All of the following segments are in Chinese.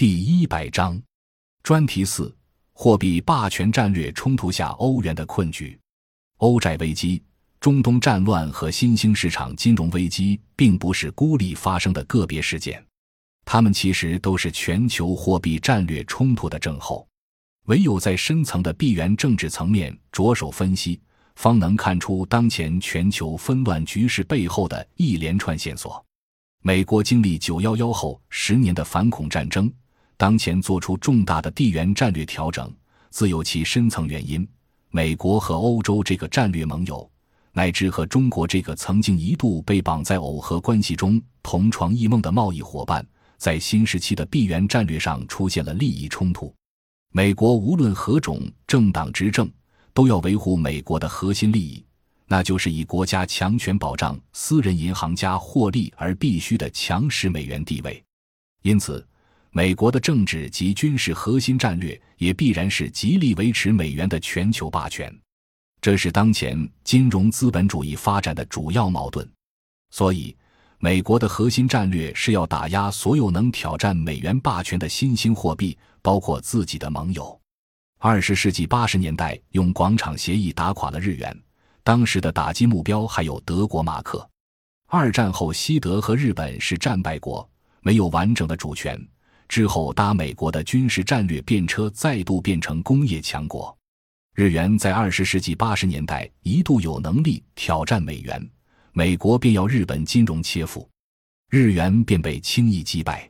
第一百章，专题四：货币霸权战略冲突下欧元的困局。欧债危机、中东战乱和新兴市场金融危机，并不是孤立发生的个别事件，它们其实都是全球货币战略冲突的症候。唯有在深层的地缘政治层面着手分析，方能看出当前全球纷乱局势背后的一连串线索。美国经历九幺幺后十年的反恐战争，当前做出重大的地缘战略调整，自有其深层原因。美国和欧洲这个战略盟友，乃至和中国这个曾经一度被绑在耦合关系中同床异梦的贸易伙伴，在新时期的地缘战略上出现了利益冲突。美国无论何种政党执政，都要维护美国的核心利益，那就是以国家强权保障私人银行家获利而必须的强势美元地位。因此，美国的政治及军事核心战略也必然是极力维持美元的全球霸权。这是当前金融资本主义发展的主要矛盾。所以，美国的核心战略是要打压所有能挑战美元霸权的新兴货币。包括自己的盟友。二十世纪八十年代用广场协议打垮了日元，当时的打击目标还有德国马克。二战后，西德和日本是战败国，没有完整的主权。之后搭美国的军事战略便车，再度变成工业强国。日元在二十世纪八十年代一度有能力挑战美元，美国便要日本金融切腹，日元便被轻易击败，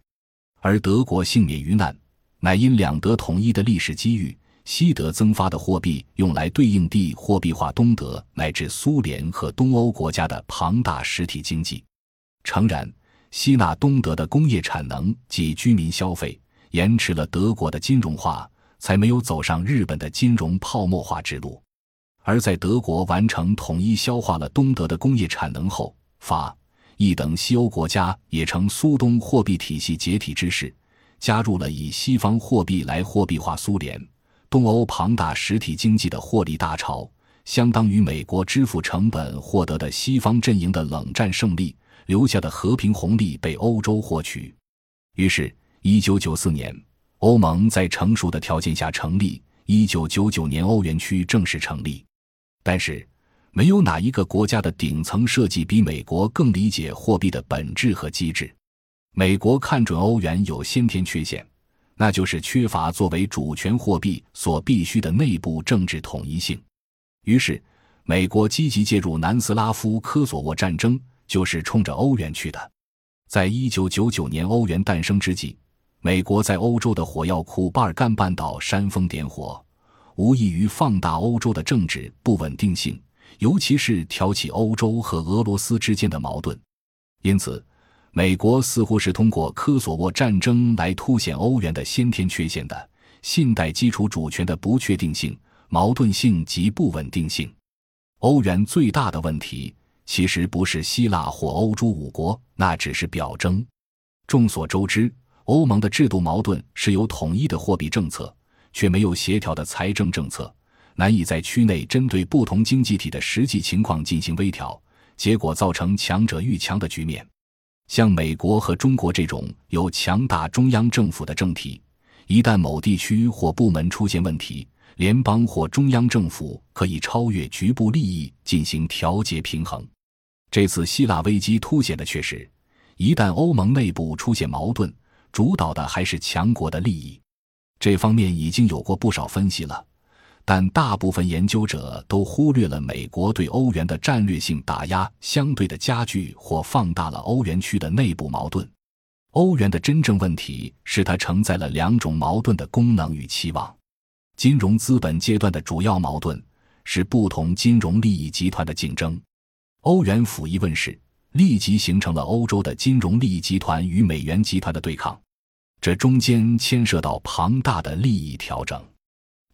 而德国幸免于难。乃因两德统一的历史机遇，西德增发的货币用来对应地货币化东德乃至苏联和东欧国家的庞大实体经济，诚然，吸纳东德的工业产能及居民消费，延迟了德国的金融化，才没有走上日本的金融泡沫化之路。而在德国完成统一消化了东德的工业产能后，法、意等西欧国家也成苏东货币体系解体之势。加入了以西方货币来货币化苏联、东欧庞大实体经济的获利大潮，相当于美国支付成本获得的西方阵营的冷战胜利留下的和平红利被欧洲获取。于是，一九九四年，欧盟在成熟的条件下成立，一九九九年欧元区正式成立。但是，没有哪一个国家的顶层设计比美国更理解货币的本质和机制。美国看准欧元有先天缺陷，那就是缺乏作为主权货币所必须的内部政治统一性。于是，美国积极介入南斯拉夫科索沃战争，就是冲着欧元去的。在一九九九年欧元诞生之际，美国在欧洲的火药库巴尔干半岛煽风点火，无异于放大欧洲的政治不稳定性，尤其是挑起欧洲和俄罗斯之间的矛盾。因此。美国似乎是通过科索沃战争来凸显欧元的先天缺陷的信贷基础主权的不确定性、矛盾性及不稳定性。欧元最大的问题其实不是希腊或欧洲五国，那只是表征。众所周知，欧盟的制度矛盾是有统一的货币政策，却没有协调的财政政策，难以在区内针对不同经济体的实际情况进行微调，结果造成强者愈强的局面。像美国和中国这种有强大中央政府的政体，一旦某地区或部门出现问题，联邦或中央政府可以超越局部利益进行调节平衡。这次希腊危机凸显的却是，一旦欧盟内部出现矛盾，主导的还是强国的利益。这方面已经有过不少分析了。但大部分研究者都忽略了美国对欧元的战略性打压，相对的加剧或放大了欧元区的内部矛盾。欧元的真正问题是它承载了两种矛盾的功能与期望。金融资本阶段的主要矛盾是不同金融利益集团的竞争。欧元甫一问世，立即形成了欧洲的金融利益集团与美元集团的对抗，这中间牵涉到庞大的利益调整。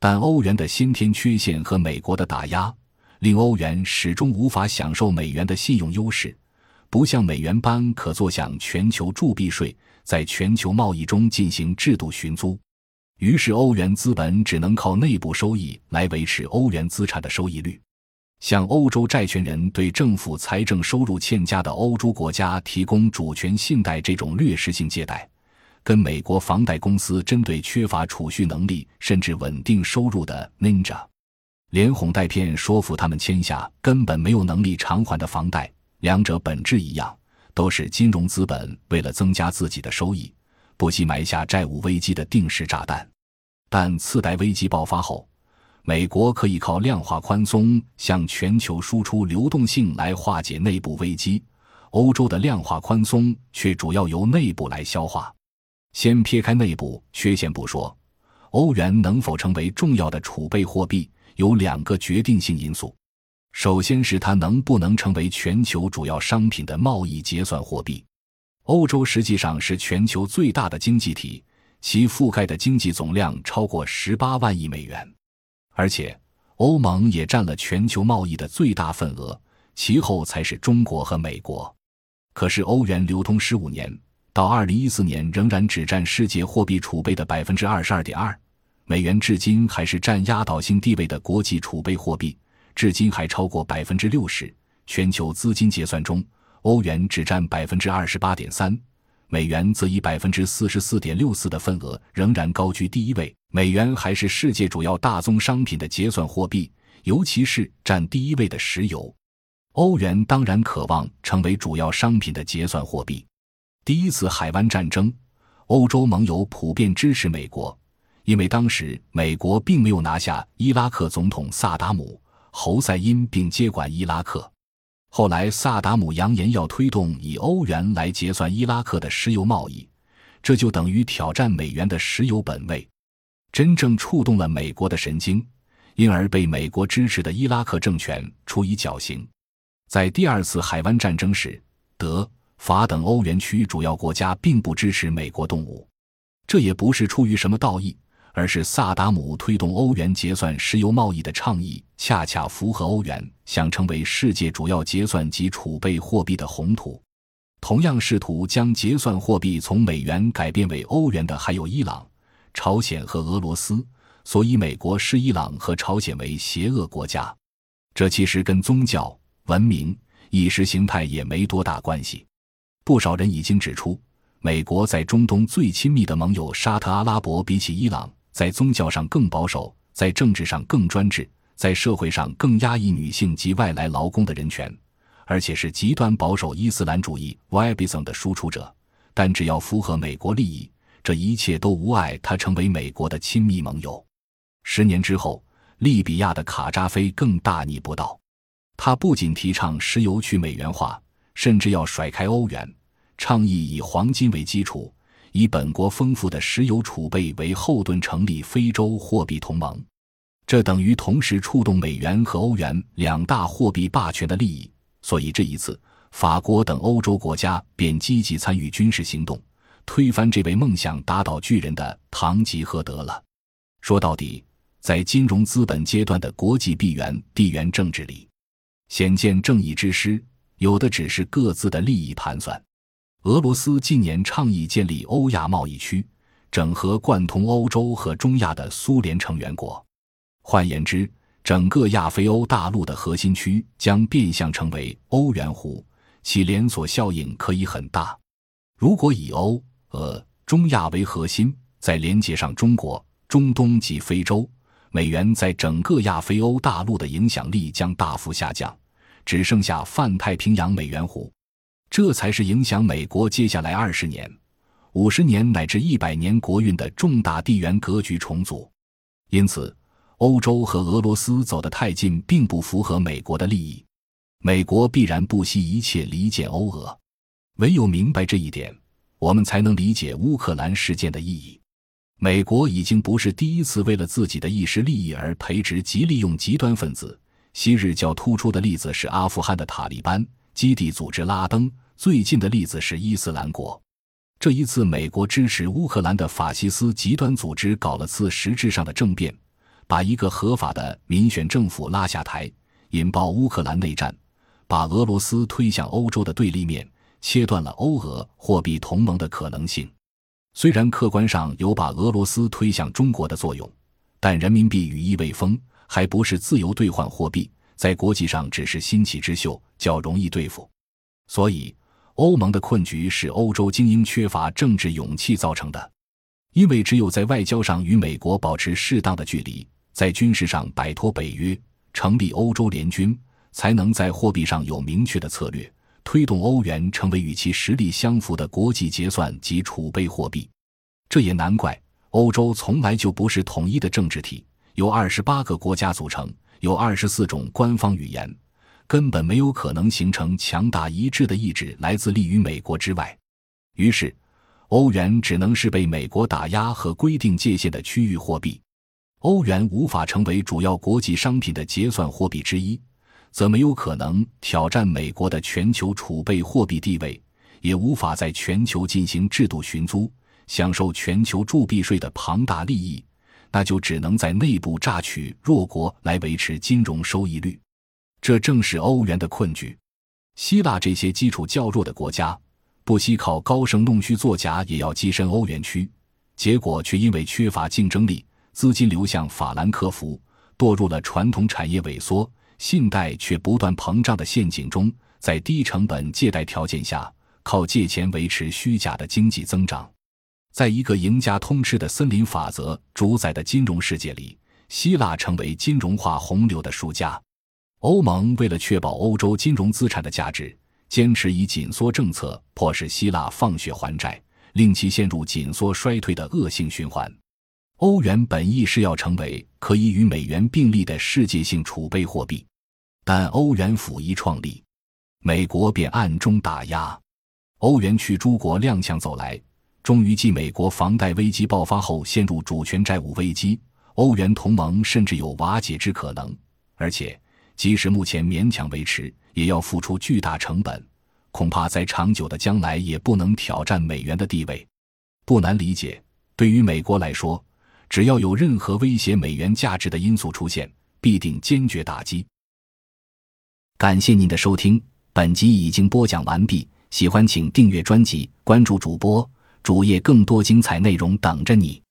但欧元的先天缺陷和美国的打压，令欧元始终无法享受美元的信用优势，不像美元般可坐享全球铸币税，在全球贸易中进行制度寻租。于是，欧元资本只能靠内部收益来维持欧元资产的收益率。向欧洲债权人对政府财政收入欠佳的欧洲国家提供主权信贷这种劣势性借贷，跟美国房贷公司针对缺乏储蓄能力甚至稳定收入的 Ninja，连哄带骗说服他们签下根本没有能力偿还的房贷。两者本质一样，都是金融资本为了增加自己的收益，不惜埋下债务危机的定时炸弹。但次贷危机爆发后，美国可以靠量化宽松向全球输出流动性来化解内部危机，欧洲的量化宽松却主要由内部来消化。先撇开内部缺陷不说，欧元能否成为重要的储备货币，有两个决定性因素。首先是它能不能成为全球主要商品的贸易结算货币。欧洲实际上是全球最大的经济体，其覆盖的经济总量超过十八万亿美元，而且欧盟也占了全球贸易的最大份额，其后才是中国和美国。可是欧元流通十五年。到二零一四年，仍然只占世界货币储备的百分之二十二点二。美元至今还是占压倒性地位的国际储备货币，至今还超过百分之六十。全球资金结算中，欧元只占百分之二十八点三，美元则以百分之四十四点六四的份额仍然高居第一位。美元还是世界主要大宗商品的结算货币，尤其是占第一位的石油。欧元当然渴望成为主要商品的结算货币。第一次海湾战争，欧洲盟友普遍支持美国，因为当时美国并没有拿下伊拉克总统萨达姆·侯赛因并接管伊拉克。后来萨达姆扬言要推动以欧元来结算伊拉克的石油贸易，这就等于挑战美元的石油本位，真正触动了美国的神经，因而被美国支持的伊拉克政权处以绞刑。在第二次海湾战争时，德。法等欧元区主要国家并不支持美国动武，这也不是出于什么道义，而是萨达姆推动欧元结算石油贸易的倡议，恰恰符合欧元想成为世界主要结算及储备货币的宏图。同样试图将结算货币从美元改变为欧元的还有伊朗、朝鲜和俄罗斯，所以美国视伊朗和朝鲜为邪恶国家。这其实跟宗教、文明、意识形态也没多大关系。不少人已经指出，美国在中东最亲密的盟友沙特阿拉伯，比起伊朗，在宗教上更保守，在政治上更专制，在社会上更压抑女性及外来劳工的人权，而且是极端保守伊斯兰主义 （Wahhabism） 的输出者。但只要符合美国利益，这一切都无碍他成为美国的亲密盟友。十年之后，利比亚的卡扎菲更大逆不道，他不仅提倡石油去美元化。甚至要甩开欧元，倡议以黄金为基础，以本国丰富的石油储备为后盾，成立非洲货币同盟。这等于同时触动美元和欧元两大货币霸权的利益。所以这一次，法国等欧洲国家便积极参与军事行动，推翻这位梦想打倒巨人的堂吉诃德了。说到底，在金融资本阶段的国际币元地缘政治里，显见正义之师。有的只是各自的利益盘算。俄罗斯近年倡议建立欧亚贸易区，整合贯通欧洲和中亚的苏联成员国。换言之，整个亚非欧大陆的核心区将变相成为欧元湖，其连锁效应可以很大。如果以欧、俄、中亚为核心，再连接上中国、中东及非洲，美元在整个亚非欧大陆的影响力将大幅下降。只剩下泛太平洋美元湖，这才是影响美国接下来二十年、五十年乃至一百年国运的重大地缘格局重组。因此，欧洲和俄罗斯走得太近，并不符合美国的利益。美国必然不惜一切离间欧俄。唯有明白这一点，我们才能理解乌克兰事件的意义。美国已经不是第一次为了自己的一时利益而培植及利用极端分子。昔日较突出的例子是阿富汗的塔利班基地组织拉登，最近的例子是伊斯兰国。这一次，美国支持乌克兰的法西斯极端组织搞了次实质上的政变，把一个合法的民选政府拉下台，引爆乌克兰内战，把俄罗斯推向欧洲的对立面，切断了欧俄货币同盟的可能性。虽然客观上有把俄罗斯推向中国的作用，但人民币羽翼未丰。还不是自由兑换货币，在国际上只是新奇之秀，较容易对付。所以，欧盟的困局是欧洲精英缺乏政治勇气造成的，因为只有在外交上与美国保持适当的距离，在军事上摆脱北约，成立欧洲联军，才能在货币上有明确的策略，推动欧元成为与其实力相符的国际结算及储备货币。这也难怪，欧洲从来就不是统一的政治体，由二十八个国家组成，有二十四种官方语言。根本没有可能形成强大一致的意志来自立于美国之外，于是，欧元只能是被美国打压和规定界限的区域货币。欧元无法成为主要国际商品的结算货币之一，则没有可能挑战美国的全球储备货币地位，也无法在全球进行制度寻租，享受全球铸币税的庞大利益。那就只能在内部榨取弱国来维持金融收益率。这正是欧元的困局。希腊这些基础较弱的国家，不惜靠高声弄虚作假，也要跻身欧元区，结果却因为缺乏竞争力，资金流向法兰克福，堕入了传统产业萎缩、信贷却不断膨胀的陷阱中。在低成本借贷条件下，靠借钱维持虚假的经济增长，在一个赢家通吃的森林法则主宰的金融世界里，希腊成为金融化洪流的输家。欧盟为了确保欧洲金融资产的价值，坚持以紧缩政策迫使希腊放血还债，令其陷入紧缩衰退的恶性循环。欧元本意是要成为可以与美元并立的世界性储备货币，但欧元甫一创立，美国便暗中打压，欧元区诸国踉跄走来，终于继美国房贷危机爆发后陷入主权债务危机，欧元同盟甚至有瓦解之可能，而且。即使目前勉强维持，也要付出巨大成本，恐怕在长久的将来也不能挑战美元的地位。不难理解，对于美国来说，只要有任何威胁美元价值的因素出现，必定坚决打击。感谢您的收听，本集已经播讲完毕。喜欢请订阅专辑，关注主播主页，更多精彩内容等着你。